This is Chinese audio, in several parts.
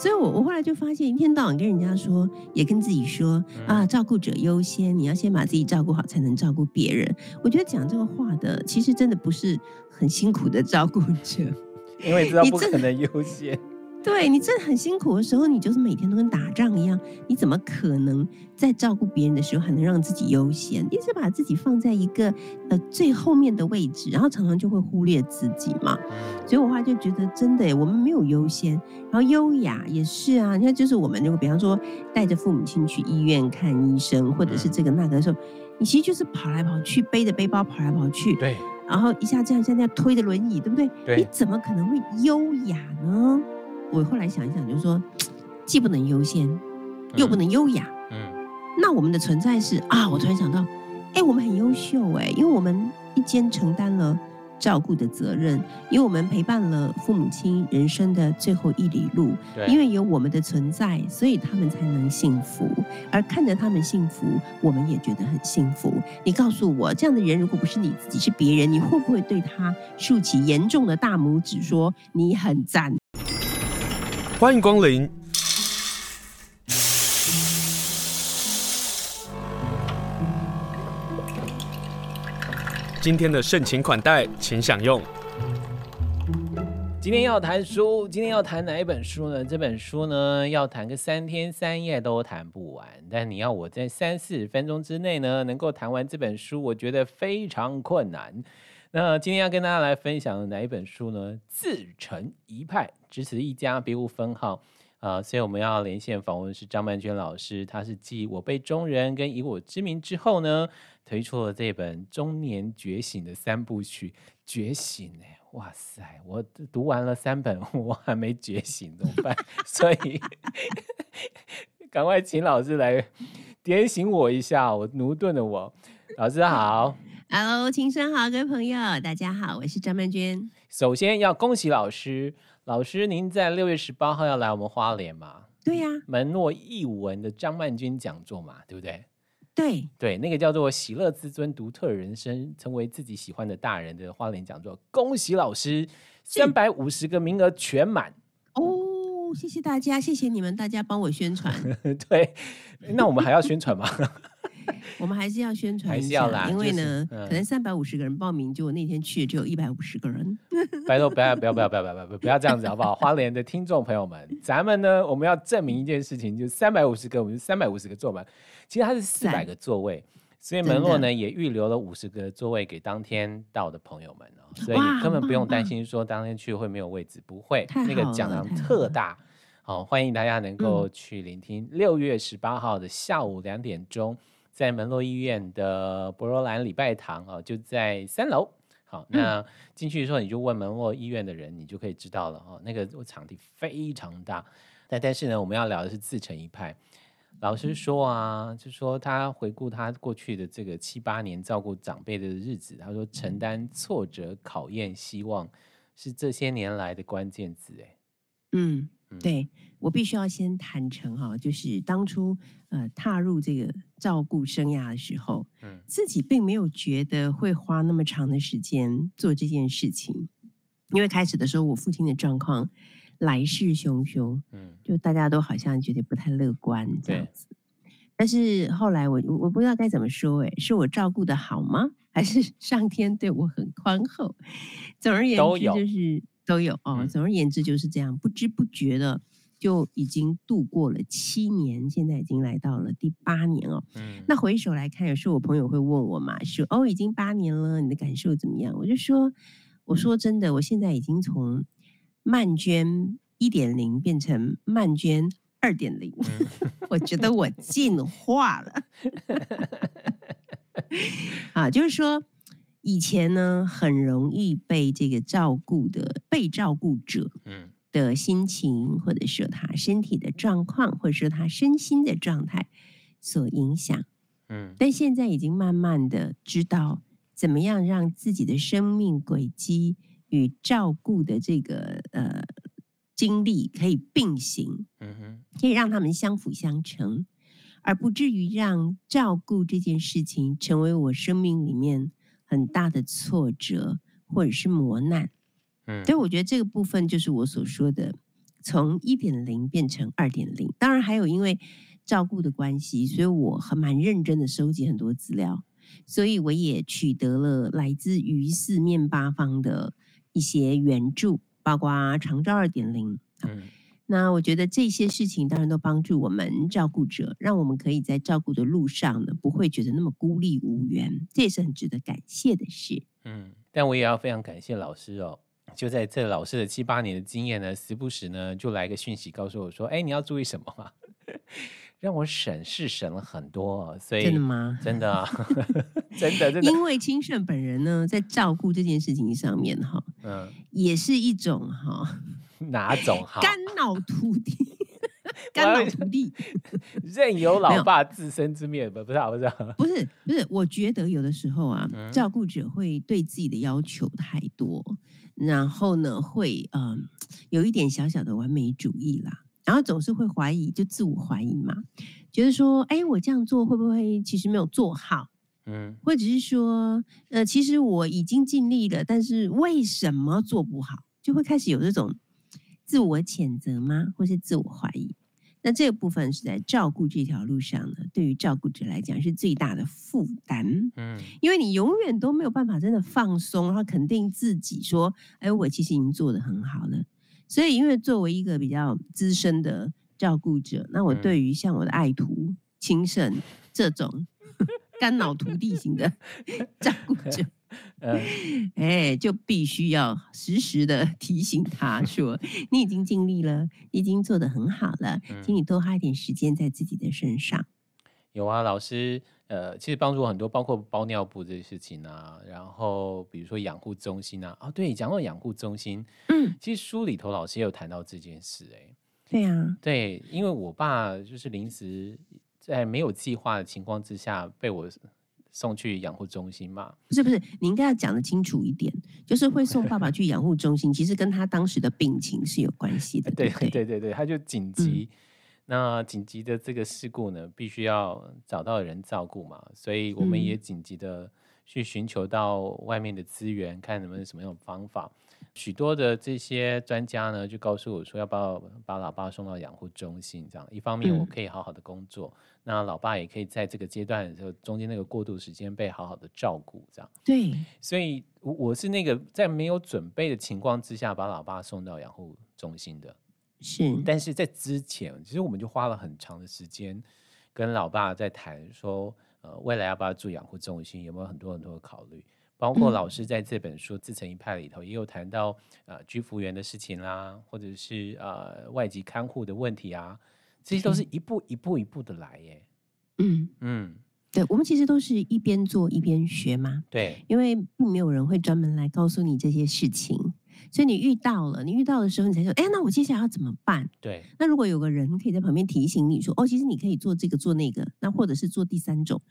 所以我我后来就发现，一天到晚跟人家说，也跟自己说啊，照顾者优先，你要先把自己照顾好，才能照顾别人。我觉得讲这个话的，其实真的不是很辛苦的照顾者，因为知道不可能优先。对，你真的很辛苦的时候，你就是每天都跟打仗一样，你怎么可能在照顾别人的时候还能让自己优先？一直把自己放在一个呃最后面的位置，然后常常就会忽略自己嘛。所以我后来就觉得，真的，我们没有优先，然后优雅也是啊。你看，就是我们如果比方说带着父母亲去医院看医生，或者是这个那个的时候，你其实就是跑来跑去，背着背包跑来跑去，对，然后一下这样，一下那样推着轮椅，对不对？对，你怎么可能会优雅呢？我后来想一想，就是说，既不能优先，又不能优雅。嗯，嗯，那我们的存在是啊，我突然想到，哎，我们很优秀哎，因为我们一肩承担了照顾的责任，因为我们陪伴了父母亲人生的最后一里路。对，因为有我们的存在，所以他们才能幸福。而看着他们幸福，我们也觉得很幸福。你告诉我，这样的人如果不是你自己，是别人，你会不会对他竖起严重的大拇指，说你很赞？欢迎光临。今天的盛情款待，请享用。今天要谈书，今天要谈哪一本书呢？这本书呢，要谈个三天三夜都谈不完。但你要我在三四十分钟之内呢，能够谈完这本书，我觉得非常困难。那今天要跟大家来分享的哪一本书呢？自成一派，只此一家，别无分号。啊、所以我们要连线访问是张曼娟老师，他是继《我辈中人》跟《以我之名》之后呢，推出了这本《中年觉醒》的三部曲。觉醒哎，哇塞！我读完了三本，我还没觉醒，怎么办？所以赶快请老师来点醒我一下，我駑钝的我。老师好。Hello，好，各位朋友，大家好，我是张曼娟。首先要恭喜老师，老师您在六月十八号要来我们花莲嘛？对呀、啊，门诺译文的张曼娟讲座嘛，对不对？对对，那个叫做“喜乐自尊，独特人生，成为自己喜欢的大人”的花莲讲座，恭喜老师，三百五十个名额全满哦，谢谢大家，谢谢你们，大家帮我宣传。对，那我们还要宣传吗？我们还是要宣传一下，因为呢，就是嗯、可能三百五十个人报名，就我那天去只有一百五十个人。拜托，不要不要不要不要不要不要这样子好不好？花莲的听众朋友们，咱们呢，我们要证明一件事情，就是三百五十个，我们三百五十个坐满。其实它是四百个座位，所以门洛呢也预留了五十个座位给当天到的朋友们哦，所以你根本不用担心说当天去会没有位置，不会。那个讲堂特大，好，欢迎大家能够去聆听。六月十八号的下午两点钟。在门洛医院的博罗兰礼拜堂啊，就在三楼。好，那进去的时候你就问门洛医院的人，你就可以知道了哦。那个场地非常大，但但是呢，我们要聊的是自成一派。老师说啊，就说他回顾他过去的这个七八年照顾长辈的日子，他说承担挫折、考验、希望是这些年来的关键字。哎，嗯。对，我必须要先坦诚哈，就是当初呃踏入这个照顾生涯的时候，嗯，自己并没有觉得会花那么长的时间做这件事情，因为开始的时候我父亲的状况来势汹汹，嗯，就大家都好像觉得不太乐观这样子。但是后来我我不知道该怎么说，哎，是我照顾的好吗？还是上天对我很宽厚？总而言之，就是。都有哦，总而言之就是这样，不知不觉的就已经度过了七年，现在已经来到了第八年哦。嗯，那回首来看，有时候我朋友会问我嘛，说哦，已经八年了，你的感受怎么样？我就说，我说真的，我现在已经从曼娟一点零变成曼娟二点零，我觉得我进化了。啊，就是说。以前呢，很容易被这个照顾的被照顾者，嗯，的心情，或者说他身体的状况，或者说他身心的状态所影响，嗯，但现在已经慢慢的知道怎么样让自己的生命轨迹与照顾的这个呃经历可以并行，嗯哼，可以让他们相辅相成，而不至于让照顾这件事情成为我生命里面。很大的挫折或者是磨难，嗯，所以我觉得这个部分就是我所说的从一点零变成二点零。当然还有因为照顾的关系，所以我很蛮认真的收集很多资料，所以我也取得了来自于四面八方的一些援助，包括长照二点零。嗯。那我觉得这些事情当然都帮助我们照顾者，让我们可以在照顾的路上呢，不会觉得那么孤立无援，这也是很值得感谢的事。嗯，但我也要非常感谢老师哦，就在这老师的七八年的经验呢，时不时呢就来个讯息告诉我说，哎，你要注意什么吗？让我省事省了很多，所以真的吗？真的啊，真的真的，因为清盛本人呢，在照顾这件事情上面哈，嗯，也是一种哈。哪种好？肝脑涂地，肝脑涂地，任由老爸自生自灭吧？不是，不是，不是，不是。我觉得有的时候啊，嗯、照顾者会对自己的要求太多，然后呢，会嗯、呃、有一点小小的完美主义啦，然后总是会怀疑，就自我怀疑嘛，觉得说，哎，我这样做会不会其实没有做好？嗯，或者是说，呃，其实我已经尽力了，但是为什么做不好？就会开始有这种。自我谴责吗？或是自我怀疑？那这个部分是在照顾这条路上呢，对于照顾者来讲是最大的负担。嗯，因为你永远都没有办法真的放松，然后肯定自己说：“哎，我其实已经做得很好了。”所以，因为作为一个比较资深的照顾者，那我对于像我的爱徒、清盛这种 干脑涂地型的 照顾者。呃，哎，就必须要时时的 提醒他说：“你已经尽力了，你已经做得很好了，请你多花一点时间在自己的身上。”有啊，老师，呃，其实帮助我很多，包括包尿布这些事情啊，然后比如说养护中心啊，哦，对，讲到养护中心，嗯，其实书里头老师也有谈到这件事，哎，对啊，对，因为我爸就是临时在没有计划的情况之下被我。送去养护中心嘛？不是不是，你应该要讲得清楚一点，就是会送爸爸 去养护中心，其实跟他当时的病情是有关系的。对对对对对，他就紧急，嗯、那紧急的这个事故呢，必须要找到人照顾嘛，所以我们也紧急的去寻求到外面的资源，看能不能什么样的方法。许多的这些专家呢，就告诉我说，要不要把老爸送到养护中心？这样一方面我可以好好的工作，嗯、那老爸也可以在这个阶段的时候，中间那个过渡时间被好好的照顾，这样。对，所以我是那个在没有准备的情况之下，把老爸送到养护中心的。是，但是在之前，其实我们就花了很长的时间跟老爸在谈，说，呃，未来要不要住养护中心，有没有很多很多的考虑。包括老师在这本书《自成一派》里头也有谈到，呃，居服员的事情啦，或者是呃外籍看护的问题啊，这些都是一步一步一步的来耶。嗯嗯，对，我们其实都是一边做一边学嘛。对，因为并没有人会专门来告诉你这些事情，所以你遇到了，你遇到的时候，你才说，哎，那我接下来要怎么办？对，那如果有个人可以在旁边提醒你说，哦，其实你可以做这个做那个，那或者是做第三种，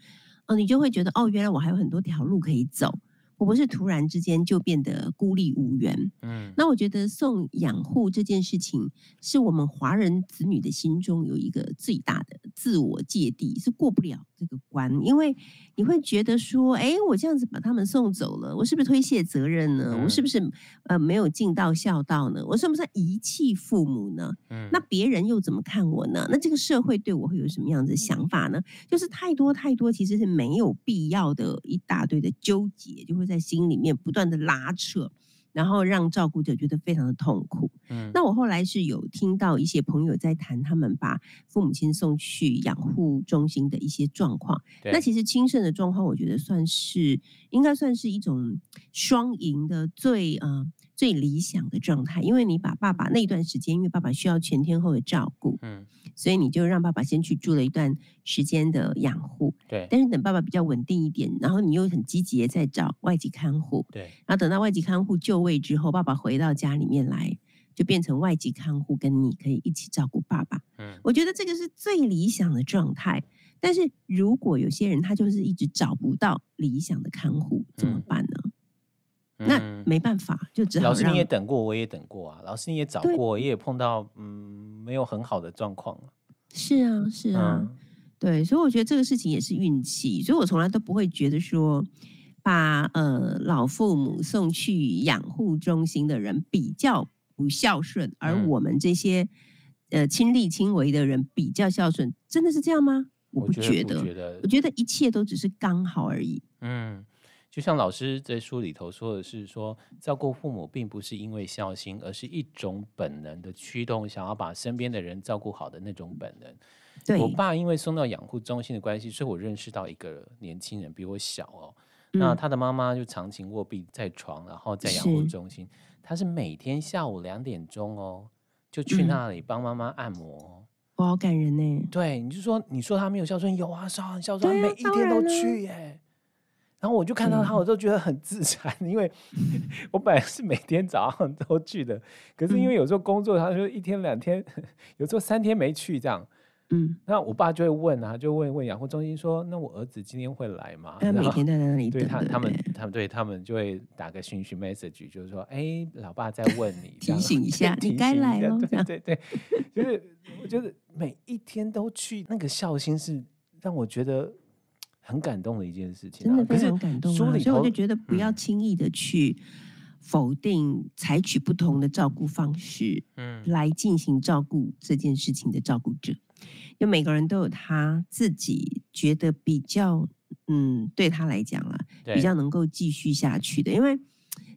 哦，你就会觉得，哦，原来我还有很多条路可以走。我不是突然之间就变得孤立无援，嗯，那我觉得送养护这件事情，是我们华人子女的心中有一个最大的自我芥蒂，是过不了这个关，因为你会觉得说，哎，我这样子把他们送走了，我是不是推卸责任呢？我是不是呃没有尽到孝道呢？我算不算遗弃父母呢？嗯，那别人又怎么看我呢？那这个社会对我会有什么样子的想法呢？就是太多太多，其实是没有必要的一大堆的纠结，就会。在心里面不断的拉扯，然后让照顾者觉得非常的痛苦。嗯，那我后来是有听到一些朋友在谈，他们把父母亲送去养护中心的一些状况。那其实轻生的状况，我觉得算是应该算是一种双赢的最呃最理想的状态，因为你把爸爸那段时间，因为爸爸需要全天候的照顾，嗯。所以你就让爸爸先去住了一段时间的养护，对。但是等爸爸比较稳定一点，然后你又很积极的在找外籍看护，对。然后等到外籍看护就位之后，爸爸回到家里面来，就变成外籍看护跟你可以一起照顾爸爸。嗯，我觉得这个是最理想的状态。但是如果有些人他就是一直找不到理想的看护，怎么办呢？嗯、那没办法，就只好。老师你也等过，我也等过啊。老师你也找过，也有碰到嗯没有很好的状况。是啊，是啊，嗯、对，所以我觉得这个事情也是运气。所以我从来都不会觉得说把呃老父母送去养护中心的人比较不孝顺，而我们这些、嗯、呃亲力亲为的人比较孝顺，真的是这样吗？我不觉得，我觉得，我觉得一切都只是刚好而已。嗯。就像老师在书里头说的是说，照顾父母并不是因为孝心，而是一种本能的驱动，想要把身边的人照顾好的那种本能。对，我爸因为送到养护中心的关系，所以我认识到一个年轻人比我小哦。嗯、那他的妈妈就长期卧病在床，然后在养护中心，是他是每天下午两点钟哦，就去那里帮妈妈按摩。嗯、我好感人呢。对，你就说你说他没有孝顺，有啊，孝很孝顺，每一天都去耶。然后我就看到他，我就觉得很自残，因为我本来是每天早上都去的，可是因为有时候工作，他说一天两天，有时候三天没去这样。嗯，那我爸就会问啊，就问问养护中心说：“那我儿子今天会来吗？”他每天在那里 对他，他们，他们对他们就会打个讯息 message，就是说：“哎，老爸在问你，提醒一下，你该来了。”对对对，就是我觉得每一天都去，那个孝心是让我觉得。很感动的一件事情，真的非常感动啊！所以我就觉得不要轻易的去否定采取不同的照顾方式，嗯，来进行照顾这件事情的照顾者，因为每个人都有他自己觉得比较，嗯，对他来讲啊，比较能够继续下去的。因为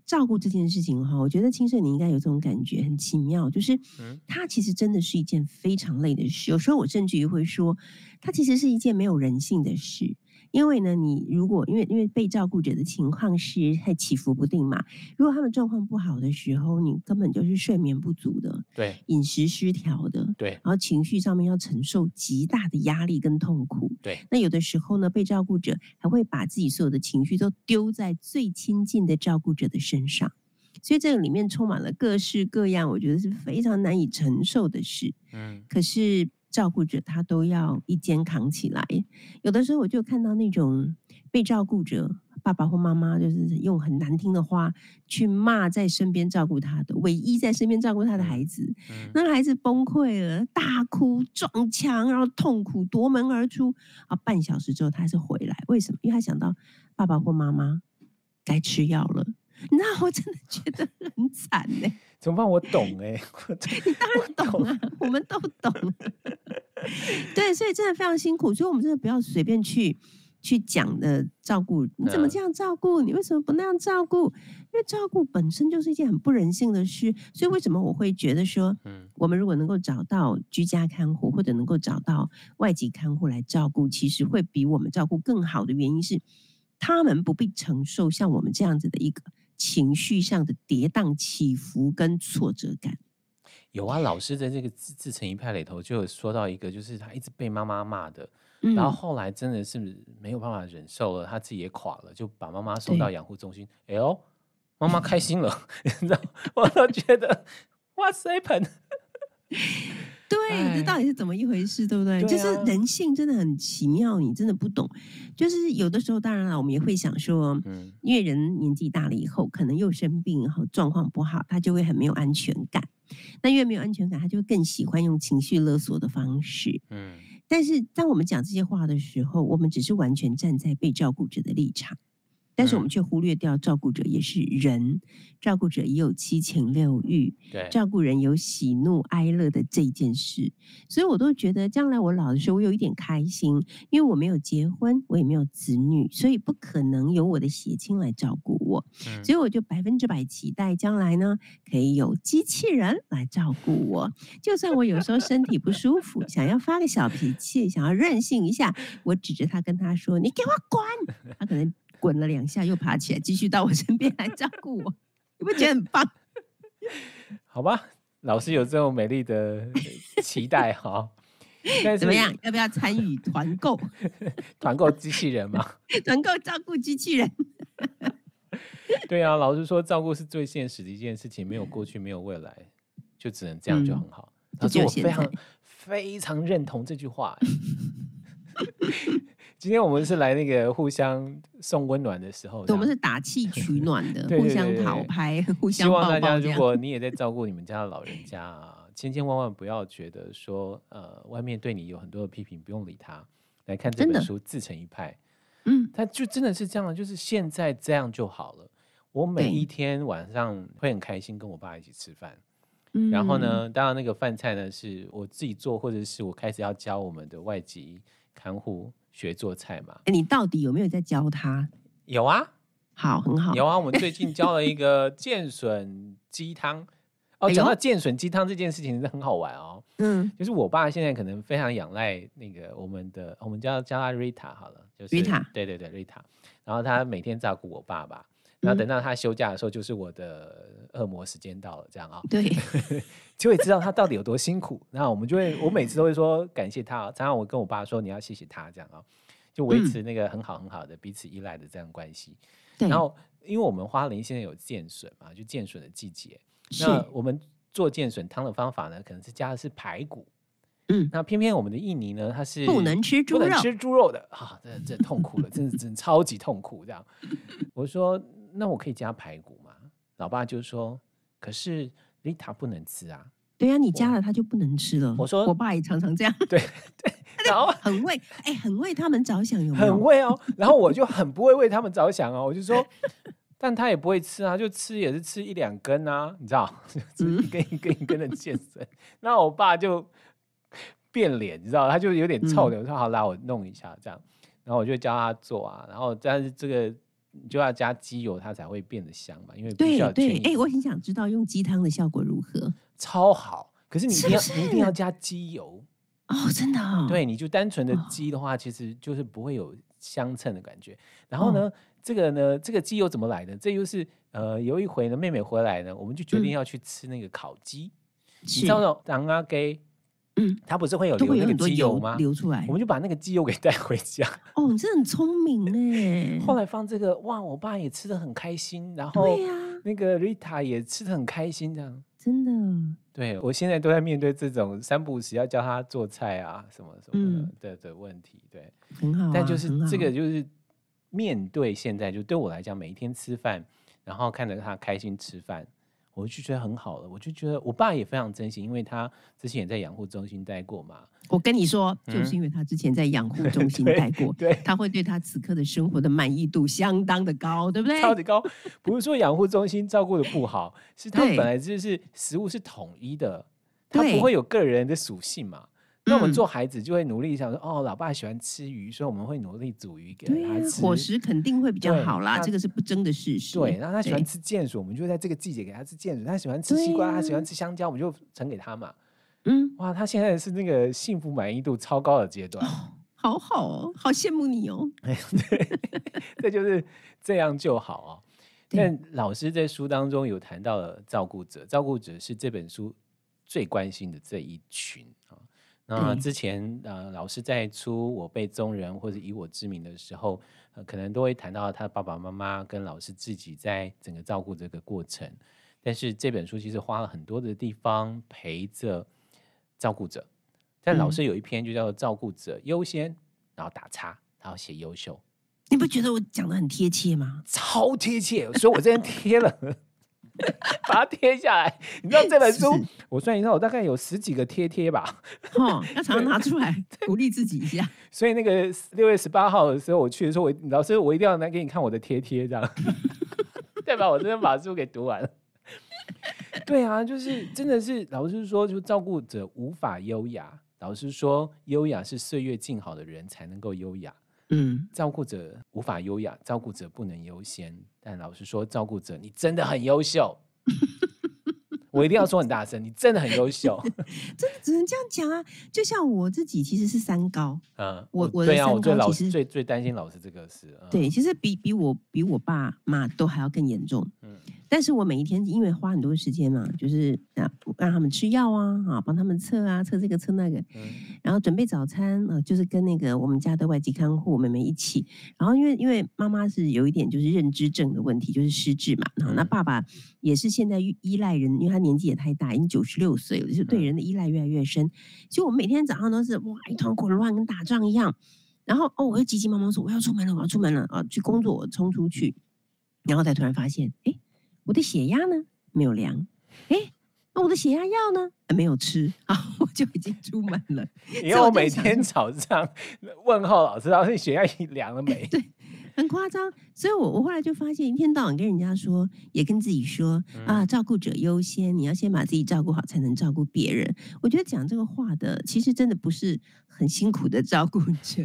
照顾这件事情哈，我觉得青社你应该有这种感觉，很奇妙，就是它其实真的是一件非常累的事。有时候我甚至于会说，它其实是一件没有人性的事。因为呢，你如果因为因为被照顾者的情况是很起伏不定嘛，如果他们状况不好的时候，你根本就是睡眠不足的，对，饮食失调的，对，然后情绪上面要承受极大的压力跟痛苦，对。那有的时候呢，被照顾者还会把自己所有的情绪都丢在最亲近的照顾者的身上，所以这个里面充满了各式各样，我觉得是非常难以承受的事。嗯，可是。照顾者他都要一肩扛起来，有的时候我就看到那种被照顾者爸爸或妈妈，就是用很难听的话去骂在身边照顾他的唯一在身边照顾他的孩子，嗯、那个孩子崩溃了，大哭撞墙，然后痛苦夺门而出啊！半小时之后他还是回来，为什么？因为他想到爸爸或妈妈该吃药了。那我真的觉得很惨呢。怎么办？我懂哎，你当然懂啊，我，我们都懂。对，所以真的非常辛苦，所以我们真的不要随便去去讲的照顾。你怎么这样照顾？你为什么不那样照顾？因为照顾本身就是一件很不人性的事。所以为什么我会觉得说，嗯，我们如果能够找到居家看护，或者能够找到外籍看护来照顾，其实会比我们照顾更好的原因是，他们不必承受像我们这样子的一个。情绪上的跌宕起伏跟挫折感，有啊。老师在这个自自成一派里头就有说到一个，就是他一直被妈妈骂的，嗯、然后后来真的是没有办法忍受了，他自己也垮了，就把妈妈送到养护中心。哎呦，妈妈开心了，你知道，我都觉得哇塞盆。对，这到底是怎么一回事，对不对？对啊、就是人性真的很奇妙，你真的不懂。就是有的时候，当然了，我们也会想说，嗯，因为人年纪大了以后，可能又生病，然后状况不好，他就会很没有安全感。那越没有安全感，他就会更喜欢用情绪勒索的方式。嗯，但是当我们讲这些话的时候，我们只是完全站在被照顾者的立场。但是我们却忽略掉，照顾者也是人，照顾者也有七情六欲，对，照顾人有喜怒哀乐的这件事，所以我都觉得将来我老的时候，我有一点开心，因为我没有结婚，我也没有子女，所以不可能有我的血亲来照顾我，嗯、所以我就百分之百期待将来呢，可以有机器人来照顾我，就算我有时候身体不舒服，想要发个小脾气，想要任性一下，我指着他跟他说：“你给我滚！”他可能。滚了两下，又爬起来，继续到我身边来照顾我，你不觉得很棒？好吧，老师有这种美丽的期待哈。怎么样？要不要参与团购？团购机器人吗？团购照顾机器人。对啊，老师说照顾是最现实的一件事情，没有过去，没有未来，就只能这样就很好。他说、嗯、我非常非常认同这句话。今天我们是来那个互相送温暖的时候，我们是打气取暖的，互相讨拍，互相抱抱。希望大家，如果你也在照顾你们家的老人家啊，千千万万不要觉得说，呃，外面对你有很多的批评，不用理他。来看这本书，自成一派。嗯，他就真的是这样，就是现在这样就好了。我每一天晚上会很开心跟我爸一起吃饭，嗯，然后呢，当然那个饭菜呢是我自己做，或者是我开始要教我们的外籍看护学做菜嘛。哎，你到底有没有在教他？有啊，好，很好。有啊，我们最近教了一个 剑笋鸡汤。哦，讲到剑笋鸡汤这件事情真的很好玩哦。嗯，就是我爸现在可能非常仰赖那个我们的，我们叫叫他 Rita 好了，就是 Rita，对对对 Rita。然后他每天照顾我爸爸，然后等到他休假的时候，就是我的恶魔时间到了，这样啊、哦。对，就会知道他到底有多辛苦。然后我们就会，我每次都会说感谢他。常常我跟我爸说，你要谢谢他，这样啊、哦，就维持那个很好很好的彼此依赖的这样关系。对。然后，因为我们花莲现在有剑笋嘛，就剑笋的季节。那我们做剑笋汤的方法呢，可能是加的是排骨。嗯，那偏偏我们的印尼呢，它是不能吃猪肉，不能吃猪肉的啊，这这痛苦了，真的真的超级痛苦这样。我说，那我可以加排骨吗？老爸就说，可是丽塔不能吃啊。对呀、啊，你加了他就不能吃了。我说，我爸也常常这样。对对，然后很为哎、欸，很为他们着想有没有，很为哦。然后我就很不会为他们着想哦，我就说，但他也不会吃啊，就吃也是吃一两根啊，你知道，一根一根一根的健身。那我爸就。变脸，你知道，他就有点臭的。我、嗯、说好，啦我弄一下这样，然后我就教他做啊，然后但是这个就要加鸡油，它才会变得香嘛，因为对对。哎，我很想知道用鸡汤的效果如何？超好，可是你一定要一定要加鸡油哦，真的、哦。对，你就单纯的鸡的话、哦，其实就是不会有相称的感觉。然后呢，哦、这个呢，这个鸡油怎么来的？这又是呃，有一回呢，妹妹回来呢，我们就决定要去吃那个烤鸡，嗯、你知道那种当阿给。嗯，它不是会有留那个机油吗？流出来，我们就把那个鸡油给带回家。哦，你这很聪明 哎！后来放这个，哇，我爸也吃的很开心，然后对呀那个 Rita 也吃的很开心，这样真的。对，我现在都在面对这种三不五时要教他做菜啊什么什么的的问题，对，很好。但就是这个，就是面对现在，就对我来讲，每一天吃饭，然后看着他开心吃饭。我就觉得很好了，我就觉得我爸也非常珍惜，因为他之前也在养护中心待过嘛。我跟你说，就是因为他之前在养护中心 待过，对，他会对他此刻的生活的满意度相当的高，对不对？超级高，不是说养护中心照顾的不好，是他本来就是食物是统一的，他不会有个人的属性嘛。那我们做孩子就会努力想说，嗯、哦，老爸喜欢吃鱼，所以我们会努力煮鱼给他吃。伙食肯定会比较好啦，这个是不争的事实。对，然后他喜欢吃剑笋，我们就在这个季节给他吃剑笋。他喜欢吃西瓜，啊，他喜欢吃香蕉，我们就盛给他嘛。嗯，哇，他现在是那个幸福满意度超高的阶段，哦，好好哦，好羡慕你哦。对，这就是这样就好哦。但老师在书当中有谈到了照顾者，照顾者是这本书最关心的这一群啊。那之前呃，老师在出《我辈中人》或者以我之名的时候，呃，可能都会谈到他爸爸妈妈跟老师自己在整个照顾这个过程。但是这本书其实花了很多的地方陪着照顾者。但老师有一篇就叫做“照顾者优先”，然后打叉，然后写优秀。你不觉得我讲的很贴切吗？超贴切，所以我这边贴了。把它贴下来，你知道这本书，我算一下，我大概有十几个贴贴吧。哦，要常常拿出来鼓励自己一下。所以那个六月十八号的时候，我去的时候，我老师我一定要来给你看我的贴贴，这样 代表我真的把书给读完了。对啊，就是真的是老师说，就照顾者无法优雅。老师说，优雅是岁月静好的人才能够优雅。嗯，照顾者无法优雅，照顾者不能优先。但老实说，照顾者你真的很优秀，我一定要说很大声，你真的很优秀，真的只能这样讲啊！就像我自己其实是三高，嗯，我我的三高其实对啊，我最老最最担心老师这个事，嗯，对，其实比比我比我爸妈都还要更严重，嗯。但是我每一天因为花很多时间嘛，就是让让他们吃药啊，啊，帮他们测啊，测这个测那个，嗯，然后准备早餐啊，就是跟那个我们家的外籍看护妹妹一起。然后因为因为妈妈是有一点就是认知症的问题，就是失智嘛，然后那爸爸也是现在依赖人，因为他年纪也太大，已经九十六岁了，就是对人的依赖越来越深。所以我们每天早上都是哇一团混乱，跟打仗一样。然后哦，我又急急忙忙说我要出门了，我要出门了啊，去工作，我冲出去，然后才突然发现，哎。我的血压呢？没有量。哎，那我的血压药呢？没有吃啊，我就已经出门了。因为我每天早上问候老师，老师血压量了没？对，很夸张。所以我我后来就发现，一天到晚跟人家说，也跟自己说啊，照顾者优先，你要先把自己照顾好，才能照顾别人。我觉得讲这个话的，其实真的不是很辛苦的照顾者，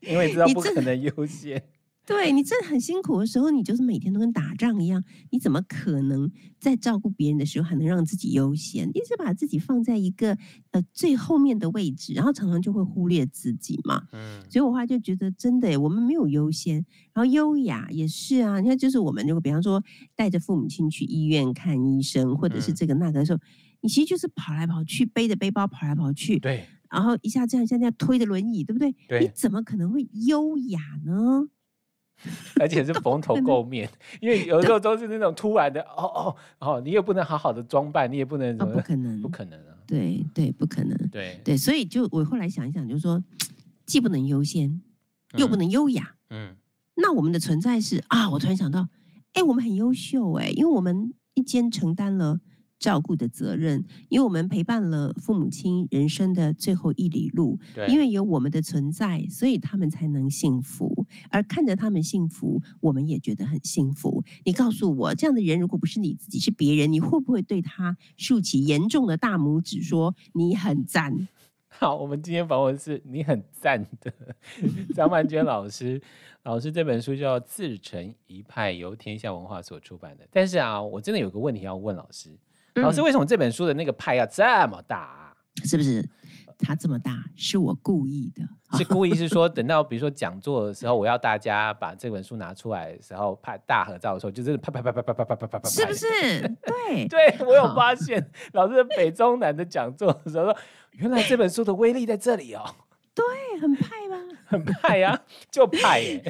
因为知道不可能优先。对，你真的很辛苦的时候，你就是每天都跟打仗一样，你怎么可能在照顾别人的时候还能让自己优先？一直把自己放在一个呃最后面的位置，然后常常就会忽略自己嘛。嗯，所以我后来就觉得真的，我们没有优先，然后优雅也是啊。你看，就是我们如果比方说带着父母亲去医院看医生，或者是这个那个的时候，你其实就是跑来跑去，背着背包跑来跑去，对，然后一下这样一下这样推着轮椅，对不对？对，你怎么可能会优雅呢？而且是蓬头垢面，因为有时候都是那种突然的，哦哦哦，你也不能好好的装扮，你也不能怎么，哦、不可能，不可能啊，对对，不可能，对。对，所以就我后来想一想，就是说，既不能优先，又不能优雅，嗯，嗯，那我们的存在是啊，我突然想到，哎，我们很优秀哎，因为我们一肩承担了。照顾的责任，因为我们陪伴了父母亲人生的最后一里路，对，因为有我们的存在，所以他们才能幸福。而看着他们幸福，我们也觉得很幸福。你告诉我，这样的人如果不是你自己，是别人，你会不会对他竖起严重的大拇指，说你很赞？好，我们今天访问是你很赞的 张曼娟老师。老师这本书叫《自成一派》，由天下文化所出版的。但是啊，我真的有个问题要问老师。老师，为什么这本书的那个派要这么大啊？是不是？它这么大是我故意的，是故意是说等到比如说讲座的时候，我要大家把这本书拿出来的时候拍大合照的时候，就真的啪啪啪啪啪啪啪啪啪啪，是不是？对，对我有发现，老师的北中南的讲座的时候说，原来这本书的威力在这里哦。对，很派吧？很派呀、啊，就派耶。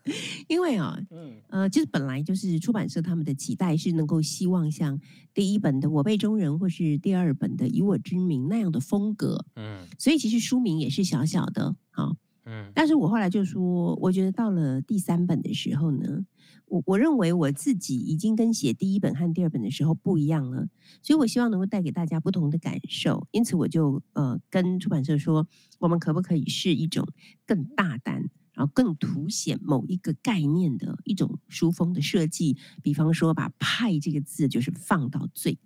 因为啊、哦，嗯，呃，就是本来就是出版社他们的期待是能够希望像第一本的《我辈中人》或是第二本的《以我之名》那样的风格，嗯，所以其实书名也是小小的，好，嗯，但是我后来就说，我觉得到了第三本的时候呢。我我认为我自己已经跟写第一本和第二本的时候不一样了，所以我希望能够带给大家不同的感受，因此我就呃跟出版社说，我们可不可以是一种更大胆，然后更凸显某一个概念的一种书封的设计，比方说把“派”这个字就是放到最。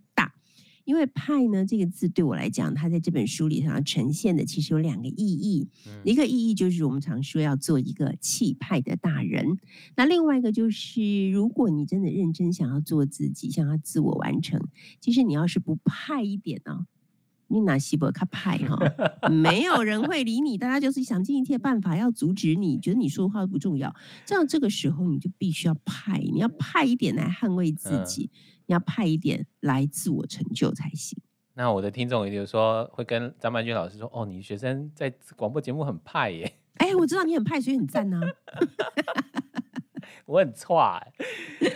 因为“派”呢这个字对我来讲，它在这本书里想要呈现的其实有两个意义。一个意义就是我们常说要做一个气派的大人，那另外一个就是如果你真的认真想要做自己，想要自我完成，其实你要是不派一点呢、哦，你拿西伯卡派哈，没有人会理你，大家就是想尽一切办法要阻止你，觉得你说的话不重要。这样这个时候你就必须要派，你要派一点来捍卫自己。嗯要派一点来自我成就才行。那我的听众也就是说，会跟张曼娟老师说：“哦，你学生在广播节目很派耶。”哎，我知道你很派，所以很赞呢、啊。我很差哎。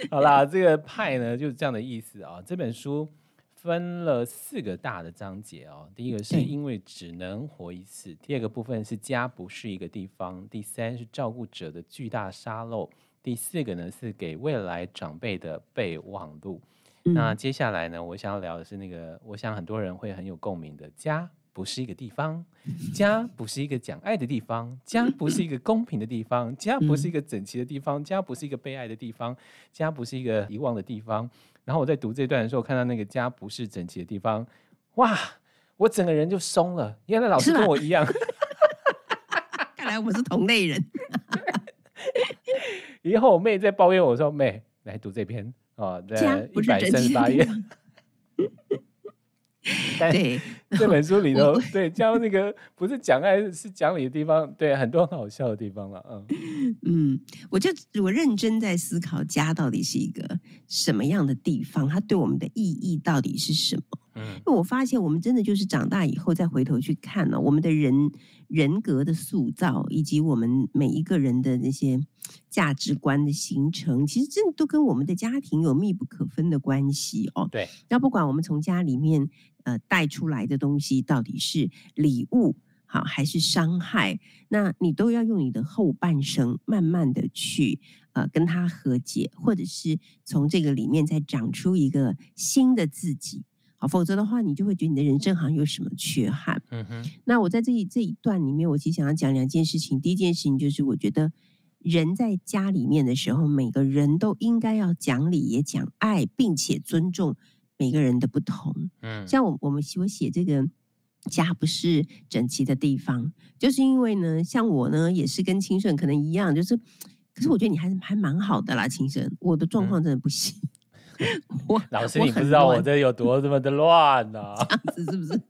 好啦，这个派呢就是这样的意思啊、哦。这本书分了四个大的章节哦。第一个是因为只能活一次，第二个部分是家不是一个地方，第三是照顾者的巨大沙漏，第四个呢是给未来长辈的备忘录。那接下来呢，我想要聊的是那个，我想很多人会很有共鸣的。家不是一个地方，家不是一个讲爱的地方，家不是一个公平的地方，家不是一个整齐的地方，家不是一个被爱的地方，家不是一个遗忘的地方。然后我在读这段的时候，看到那个家不是整齐的地方，哇，我整个人就松了。原来老师跟我一样，看来我们是同类人。以后我妹在抱怨我说：“妹，来读这篇。”哦，在一百三十八页。对，这本书里头，对，教那个不是讲爱，是讲理的地方，对，很多很好笑的地方了。嗯 嗯，我就我认真在思考，家到底是一个什么样的地方？它对我们的意义到底是什么？嗯，因为我发现，我们真的就是长大以后再回头去看呢，我们的人人格的塑造，以及我们每一个人的那些价值观的形成，其实真的都跟我们的家庭有密不可分的关系哦。对，要不管我们从家里面呃带出来的东西到底是礼物好还是伤害，那你都要用你的后半生慢慢的去呃跟他和解，或者是从这个里面再长出一个新的自己。否则的话，你就会觉得你的人生好像有什么缺憾。嗯哼。那我在这一这一段里面，我其实想要讲两件事情。第一件事情就是，我觉得人在家里面的时候，每个人都应该要讲理，也讲爱，并且尊重每个人的不同。嗯，像我我们我写这个家不是整齐的地方，就是因为呢，像我呢也是跟清顺可能一样，就是，可是我觉得你还是还蛮好的啦，清顺，我的状况真的不行。老师，你不知道我这有多这么的乱呢、啊？这样子是不是？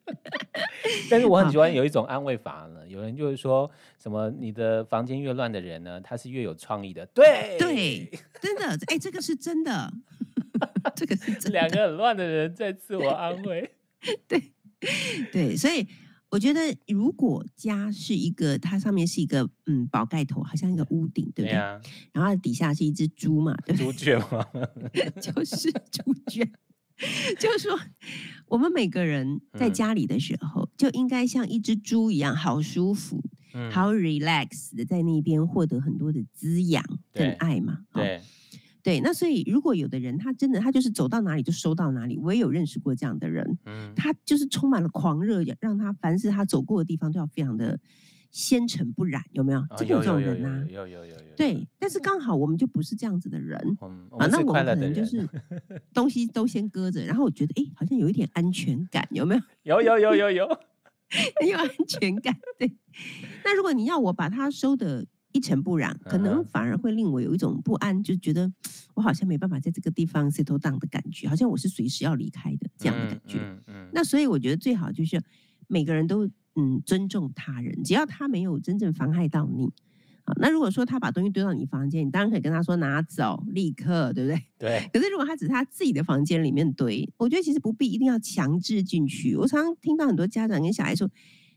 但是我很喜欢有一种安慰法呢。有人就是说什么，你的房间越乱的人呢，他是越有创意的。对对，真的，哎、欸，这个是真的，这个是真的。两个很乱的人在自我安慰。对对，所以。我觉得，如果家是一个，它上面是一个嗯宝盖头，好像一个屋顶，对不对？对啊、然后底下是一只猪嘛，对不对？猪圈吗？就是猪圈。就是说，我们每个人在家里的时候，嗯、就应该像一只猪一样，好舒服，嗯、好 relax 的在那边获得很多的滋养跟爱嘛。对。对，那所以如果有的人他真的他就是走到哪里就收到哪里，我也有认识过这样的人，嗯，他就是充满了狂热，让他凡是他走过的地方都要非常的纤尘不染，有没有？哦、这种人啊，有有有，有，有，有，有。对，但是刚好我们就不是这样子的人，嗯、啊，那我们可能就是 东西都先搁着，然后我觉得哎，好像有一点安全感，有没有？有有有有有，很有安全感。对，那如果你要我把它收的。一尘不染，可能反而会令我有一种不安，就觉得我好像没办法在这个地方 settle down 的感觉，好像我是随时要离开的这样的感觉。嗯嗯嗯、那所以我觉得最好就是每个人都嗯尊重他人，只要他没有真正妨害到你。好，那如果说他把东西堆到你房间，你当然可以跟他说拿走，立刻，对不对？对。可是如果他只是他自己的房间里面堆，我觉得其实不必一定要强制进去。我常常听到很多家长跟小孩说。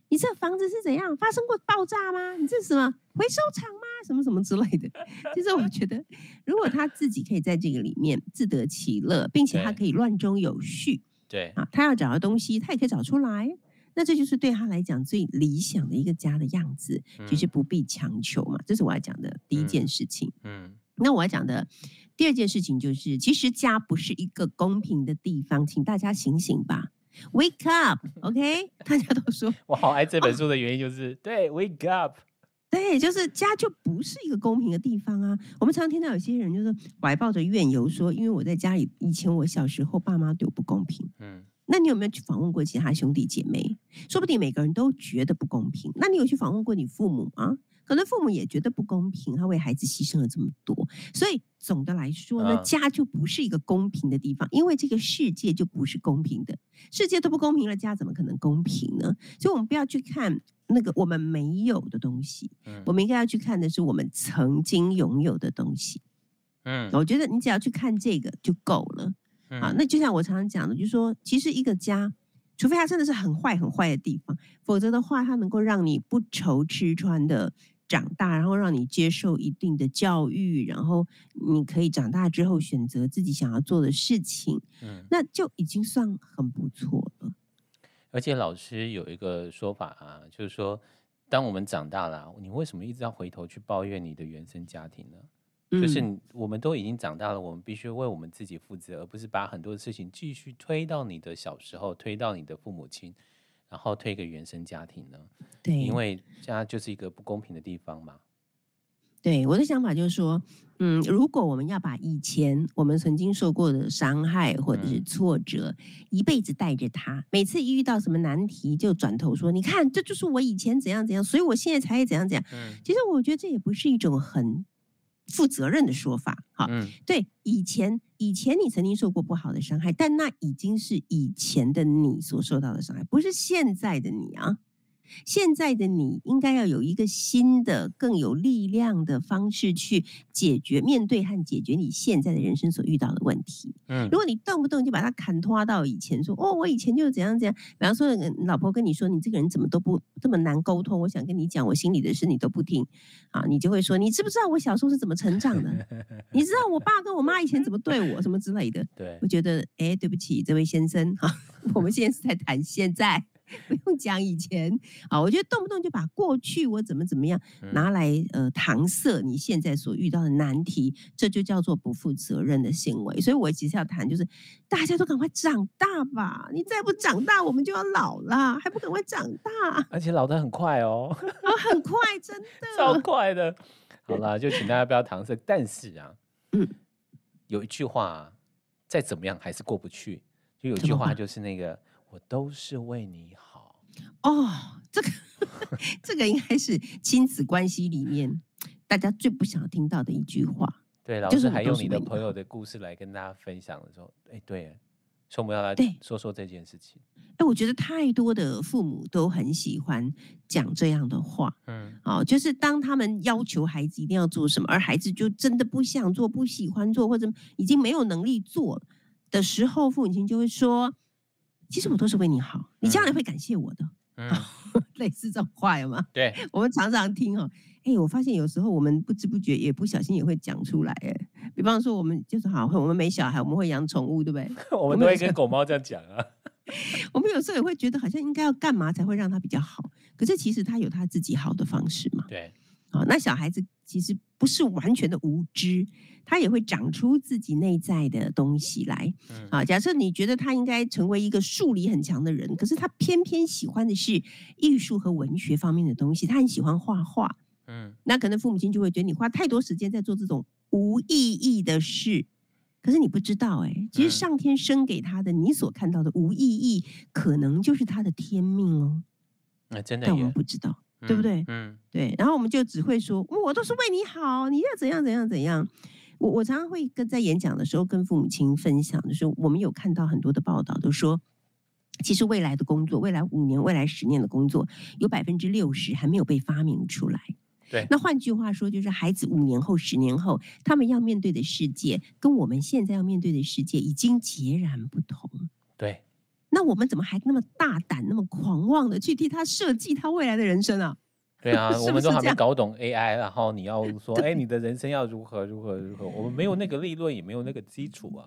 你这房子是怎样发生过爆炸吗？你这是什么回收厂吗？什么什么之类的。其实我觉得，如果他自己可以在这个里面自得其乐，并且他可以乱中有序，对啊，他要找的东西他也可以找出来，那这就是对他来讲最理想的一个家的样子。其实不必强求嘛，这是我要讲的第一件事情。嗯，那我要讲的第二件事情就是，其实家不是一个公平的地方，请大家醒醒吧。Wake up，OK？Okay? 大家都说我好爱这本书的原因就是，哦、对，Wake up，对，就是家就不是一个公平的地方啊。我们常常听到有些人就是怀抱着怨尤说，因为我在家里以前我小时候爸妈对我不公平。嗯，那你有没有去访问过其他兄弟姐妹？说不定每个人都觉得不公平。那你有去访问过你父母吗？可能父母也觉得不公平，他为孩子牺牲了这么多，所以总的来说呢，家就不是一个公平的地方，因为这个世界就不是公平的，世界都不公平了，家怎么可能公平呢？所以，我们不要去看那个我们没有的东西，我们应该要去看的是我们曾经拥有的东西。嗯，我觉得你只要去看这个就够了。好，那就像我常常讲的，就是说，其实一个家。除非它真的是很坏很坏的地方，否则的话，它能够让你不愁吃穿的长大，然后让你接受一定的教育，然后你可以长大之后选择自己想要做的事情，嗯，那就已经算很不错了。而且老师有一个说法啊，就是说，当我们长大了，你为什么一直要回头去抱怨你的原生家庭呢？就是我们都已经长大了，我们必须为我们自己负责，而不是把很多的事情继续推到你的小时候，推到你的父母亲，然后推给原生家庭呢？对，因为家就是一个不公平的地方嘛。对，我的想法就是说，嗯，如果我们要把以前我们曾经受过的伤害或者是挫折，嗯、一辈子带着他，每次一遇到什么难题就转头说，你看，这就是我以前怎样怎样，所以我现在才会怎样怎样。嗯，其实我觉得这也不是一种很。负责任的说法，好，嗯，对，以前以前你曾经受过不好的伤害，但那已经是以前的你所受到的伤害，不是现在的你啊。现在的你应该要有一个新的、更有力量的方式去解决、面对和解决你现在的人生所遇到的问题。嗯，如果你动不动就把它砍拖到以前，说哦，我以前就是怎样怎样，比方说老婆跟你说你这个人怎么都不这么难沟通，我想跟你讲我心里的事，你都不听啊，你就会说你知不知道我小时候是怎么成长的？你知道我爸跟我妈以前怎么对我什么之类的？对，我觉得哎，对不起，这位先生哈，我们现在是在谈现在。不用讲以前啊，我觉得动不动就把过去我怎么怎么样拿来呃搪塞你现在所遇到的难题，这就叫做不负责任的行为。所以我其实要谈就是，大家都赶快长大吧！你再不长大，我们就要老了，还不赶快长大？而且老得很快哦，哦，很快，真的，超快的。好了，就请大家不要搪塞。但是啊，嗯，有一句话、啊，再怎么样还是过不去。就有一句话，就是那个“我都是为你好”。哦，这个 这个应该是亲子关系里面大家最不想听到的一句话。对，老师还用你的朋友的故事来跟大家分享的时候，哎，对，说我们要来说说这件事情。哎，我觉得太多的父母都很喜欢讲这样的话，嗯，哦，就是当他们要求孩子一定要做什么，而孩子就真的不想做、不喜欢做，或者已经没有能力做的时候，父母亲就会说：“其实我都是为你好，你将来会感谢我的。”嗯，类似这种话有吗？对，我们常常听哦。哎，我发现有时候我们不知不觉也不小心也会讲出来。哎，比方说我们就是好，我们没小孩，我们会养宠物，对不对？我们都会跟狗猫这样讲啊。我们有时候也会觉得，好像应该要干嘛才会让它比较好？可是其实它有它自己好的方式嘛。对，好，那小孩子其实不是完全的无知，他也会长出自己内在的东西来。啊，假设你觉得他应该成为一个数理很强的人，可是他偏偏喜欢的是艺术和文学方面的东西，他很喜欢画画。嗯，那可能父母亲就会觉得你花太多时间在做这种无意义的事。可是你不知道哎、欸，其实上天生给他的，你所看到的无意义，可能就是他的天命哦。那真的，但我们不知道，对不对？嗯，对。然后我们就只会说，我都是为你好，你要怎样怎样怎样。我我常常会跟在演讲的时候跟父母亲分享的时候，我们有看到很多的报道，都说，其实未来的工作，未来五年、未来十年的工作，有百分之六十还没有被发明出来。对，那换句话说，就是孩子五年后、十年后，他们要面对的世界，跟我们现在要面对的世界已经截然不同。对，那我们怎么还那么大胆、那么狂妄的去替他设计他未来的人生啊？对啊，是是我们都还没搞懂 AI，然后你要说，哎，你的人生要如何如何如何？我们没有那个理论，也没有那个基础啊。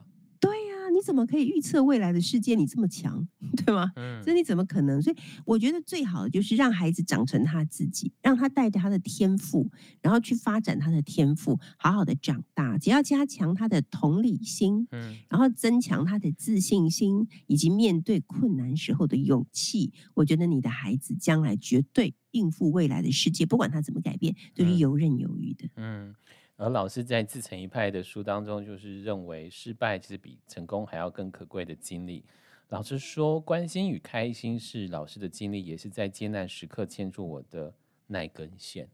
你怎么可以预测未来的世界？你这么强，对吗？嗯，所以你怎么可能？所以我觉得最好的就是让孩子长成他自己，让他带着他的天赋，然后去发展他的天赋，好好的长大。只要加强他的同理心，嗯，然后增强他的自信心，以及面对困难时候的勇气，我觉得你的孩子将来绝对应付未来的世界，不管他怎么改变，都是游刃有余的。嗯。嗯而老师在自成一派的书当中，就是认为失败其实比成功还要更可贵的经历。老师说，关心与开心是老师的经历，也是在艰难时刻牵住我的那根线。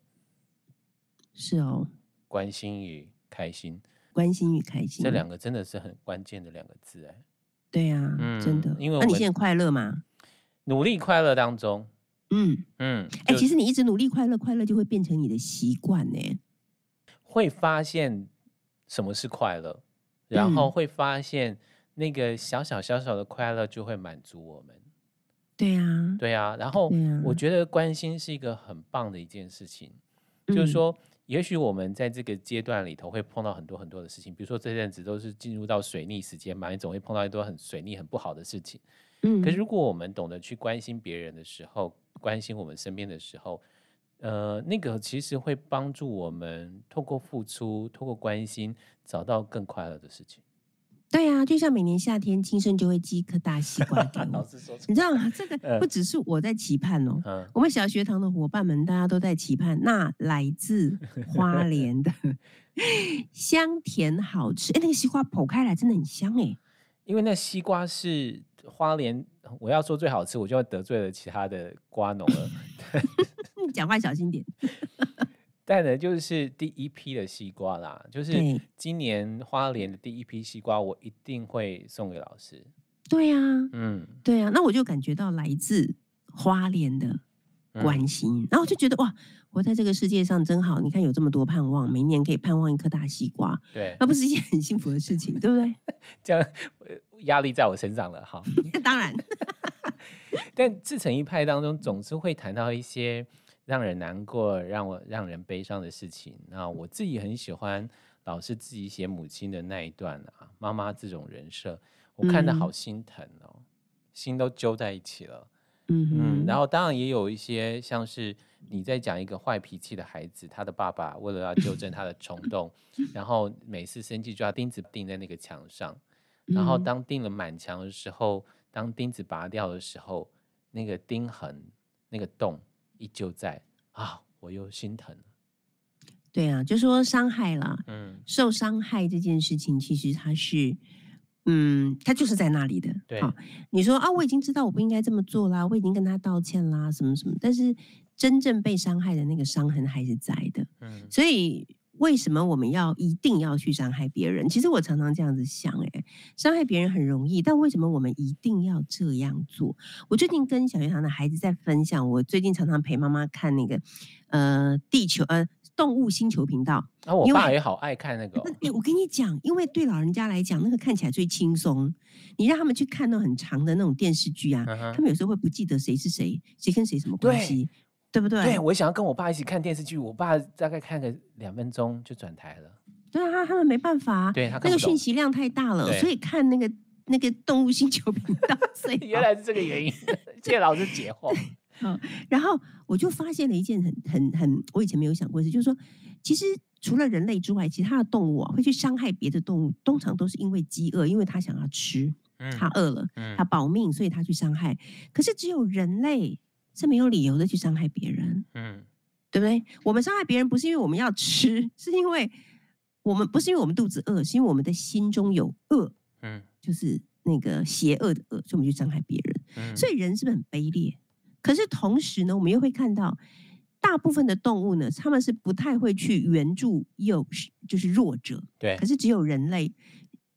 是哦，关心与开心，关心与开心，这两个真的是很关键的两个字哎。对呀、啊，嗯，真的。因为那你现在快乐吗？努力快乐当中，嗯嗯，哎、欸，其实你一直努力快乐，快乐就会变成你的习惯呢。会发现什么是快乐，然后会发现那个小小小小的快乐就会满足我们。对呀，对呀。然后我觉得关心是一个很棒的一件事情，就是说，也许我们在这个阶段里头会碰到很多很多的事情，比如说这阵子都是进入到水逆时间嘛，你总会碰到一多很水逆、很不好的事情。嗯，可是如果我们懂得去关心别人的时候，关心我们身边的时候。呃，那个其实会帮助我们透过付出、透过关心，找到更快乐的事情。对啊，就像每年夏天，金生就会寄一颗大西瓜给我。老师说，你知道吗？这个不只是我在期盼哦，嗯、我们小学堂的伙伴们，大家都在期盼那来自花莲的 香甜好吃。哎，那个西瓜剖开来真的很香哎，因为那西瓜是花莲，我要说最好吃，我就要得罪了其他的瓜农了。讲话小心点。但呢，就是第一批的西瓜啦，就是今年花莲的第一批西瓜，我一定会送给老师。对呀、啊，嗯，对呀、啊，那我就感觉到来自花莲的关心，嗯、然后我就觉得哇，活在这个世界上真好。你看有这么多盼望，每年可以盼望一颗大西瓜，对，那不是一件很幸福的事情，对不对？这样压力在我身上了，哈。当然，但自成一派当中总是会谈到一些。让人难过、让我让人悲伤的事情，那我自己很喜欢老师自己写母亲的那一段啊，妈妈这种人设，我看的好心疼哦，嗯、心都揪在一起了。嗯嗯，然后当然也有一些像是你在讲一个坏脾气的孩子，他的爸爸为了要纠正他的冲动，然后每次生气就要钉子钉在那个墙上，然后当钉了满墙的时候，当钉子拔掉的时候，那个钉痕那个洞。依旧在啊，我又心疼了。对啊，就说伤害了，嗯，受伤害这件事情，其实它是，嗯，它就是在那里的。对，好，你说啊，我已经知道我不应该这么做啦，我已经跟他道歉啦，什么什么，但是真正被伤害的那个伤痕还是在的。嗯，所以。为什么我们要一定要去伤害别人？其实我常常这样子想，诶，伤害别人很容易，但为什么我们一定要这样做？我最近跟小学堂的孩子在分享，我最近常常陪妈妈看那个呃地球呃动物星球频道。啊，我爸也好爱看那个、哦。我跟你讲，因为对老人家来讲，那个看起来最轻松。你让他们去看那种很长的那种电视剧啊，嗯、他们有时候会不记得谁是谁，谁跟谁什么关系。对不对？对，我想要跟我爸一起看电视剧，我爸大概看个两分钟就转台了。对啊，他们没办法，对他那个讯息量太大了，所以看那个那个动物星球频道。所以 原来是这个原因，谢谢老师解惑。嗯，然后我就发现了一件很很很我以前没有想过的事，就是说，其实除了人类之外，其他的动物啊会去伤害别的动物，通常都是因为饥饿，因为他想要吃，他饿了，他保命，所以他去伤害。可是只有人类。是没有理由的去伤害别人，嗯，对不对？我们伤害别人不是因为我们要吃，是因为我们不是因为我们肚子饿，是因为我们的心中有恶，嗯，就是那个邪恶的恶，所以我们去伤害别人。嗯，所以人是不是很卑劣？可是同时呢，我们又会看到大部分的动物呢，他们是不太会去援助幼，就是弱者，对。可是只有人类，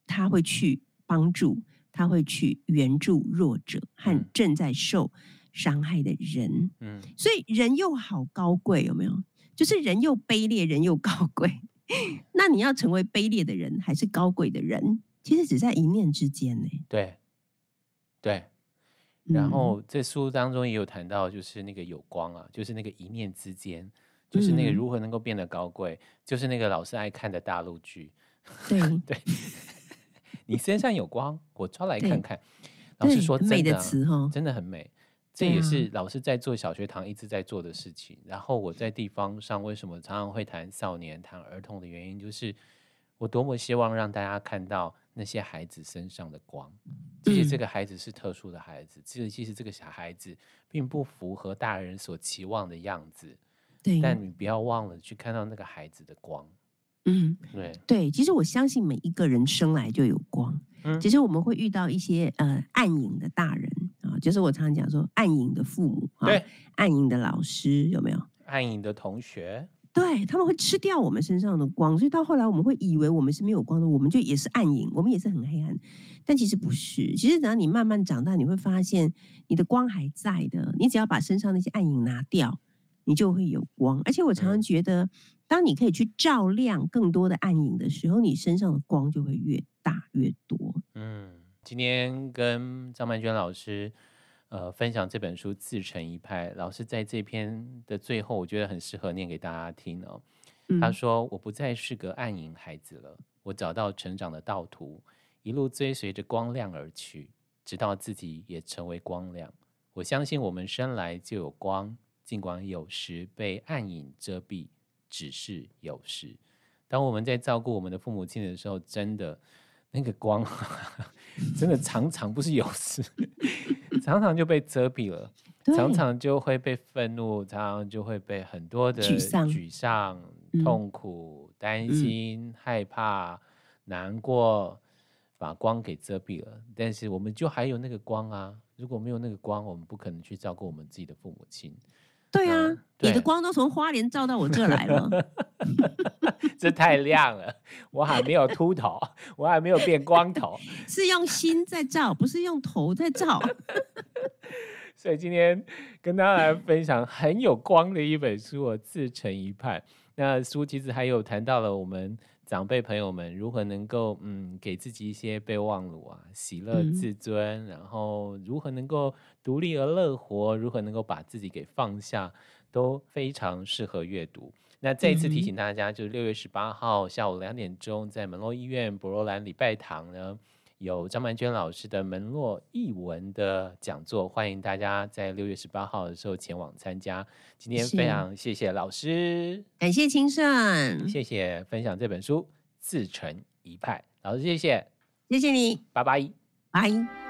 他会去帮助，他会去援助弱者和正在受。伤害的人，嗯，所以人又好高贵，有没有？就是人又卑劣，人又高贵。那你要成为卑劣的人，还是高贵的人？其实只在一念之间呢。对，对。然后这书当中也有谈到，就是那个有光啊，就是那个一念之间，就是那个如何能够变得高贵，嗯、就是那个老师爱看的大陆剧。对 对，你身上有光，我抓来看看。老师说真的、啊，美的词哈，真的很美。这也是老师在做小学堂一直在做的事情。然后我在地方上为什么常常会谈少年、谈儿童的原因，就是我多么希望让大家看到那些孩子身上的光。其实这个孩子是特殊的孩子，其实其实这个小孩子并不符合大人所期望的样子。对，但你不要忘了去看到那个孩子的光。嗯，对对，其实我相信每一个人生来就有光。嗯，其实我们会遇到一些呃暗影的大人啊。就是我常常讲说，暗影的父母，对，暗影的老师有没有？暗影的同学，对，他们会吃掉我们身上的光，所以到后来我们会以为我们是没有光的，我们就也是暗影，我们也是很黑暗。但其实不是，其实只要你慢慢长大，你会发现你的光还在的。你只要把身上那些暗影拿掉，你就会有光。而且我常常觉得，当你可以去照亮更多的暗影的时候，你身上的光就会越大越多。嗯。今天跟张曼娟老师，呃，分享这本书《自成一派》。老师在这篇的最后，我觉得很适合念给大家听哦。他说：“我不再是个暗影孩子了，我找到成长的道途，一路追随着光亮而去，直到自己也成为光亮。我相信我们生来就有光，尽管有时被暗影遮蔽，只是有时。当我们在照顾我们的父母亲的时候，真的。”那个光 真的常常不是有时，常常就被遮蔽了，常常就会被愤怒，常常就会被很多的沮丧、沮丧、痛苦、担心、害怕、难过，把光给遮蔽了。但是我们就还有那个光啊！如果没有那个光，我们不可能去照顾我们自己的父母亲。对啊，嗯、你的光都从花莲照到我这来了，这太亮了，我还没有秃头，我还没有变光头，是用心在照，不是用头在照。所以今天跟大家来分享很有光的一本书，我自成一派。那书其实还有谈到了我们。长辈朋友们如何能够嗯给自己一些备忘录啊，喜乐自尊，嗯、然后如何能够独立而乐活，如何能够把自己给放下，都非常适合阅读。那再一次提醒大家，嗯、就是六月十八号下午两点钟，在门洛医院博罗兰礼拜堂呢。有张曼娟老师的门洛译文的讲座，欢迎大家在六月十八号的时候前往参加。今天非常谢谢老师，感谢清盛，谢谢分享这本书《自成一派》，老师谢谢，谢谢你，拜拜，拜。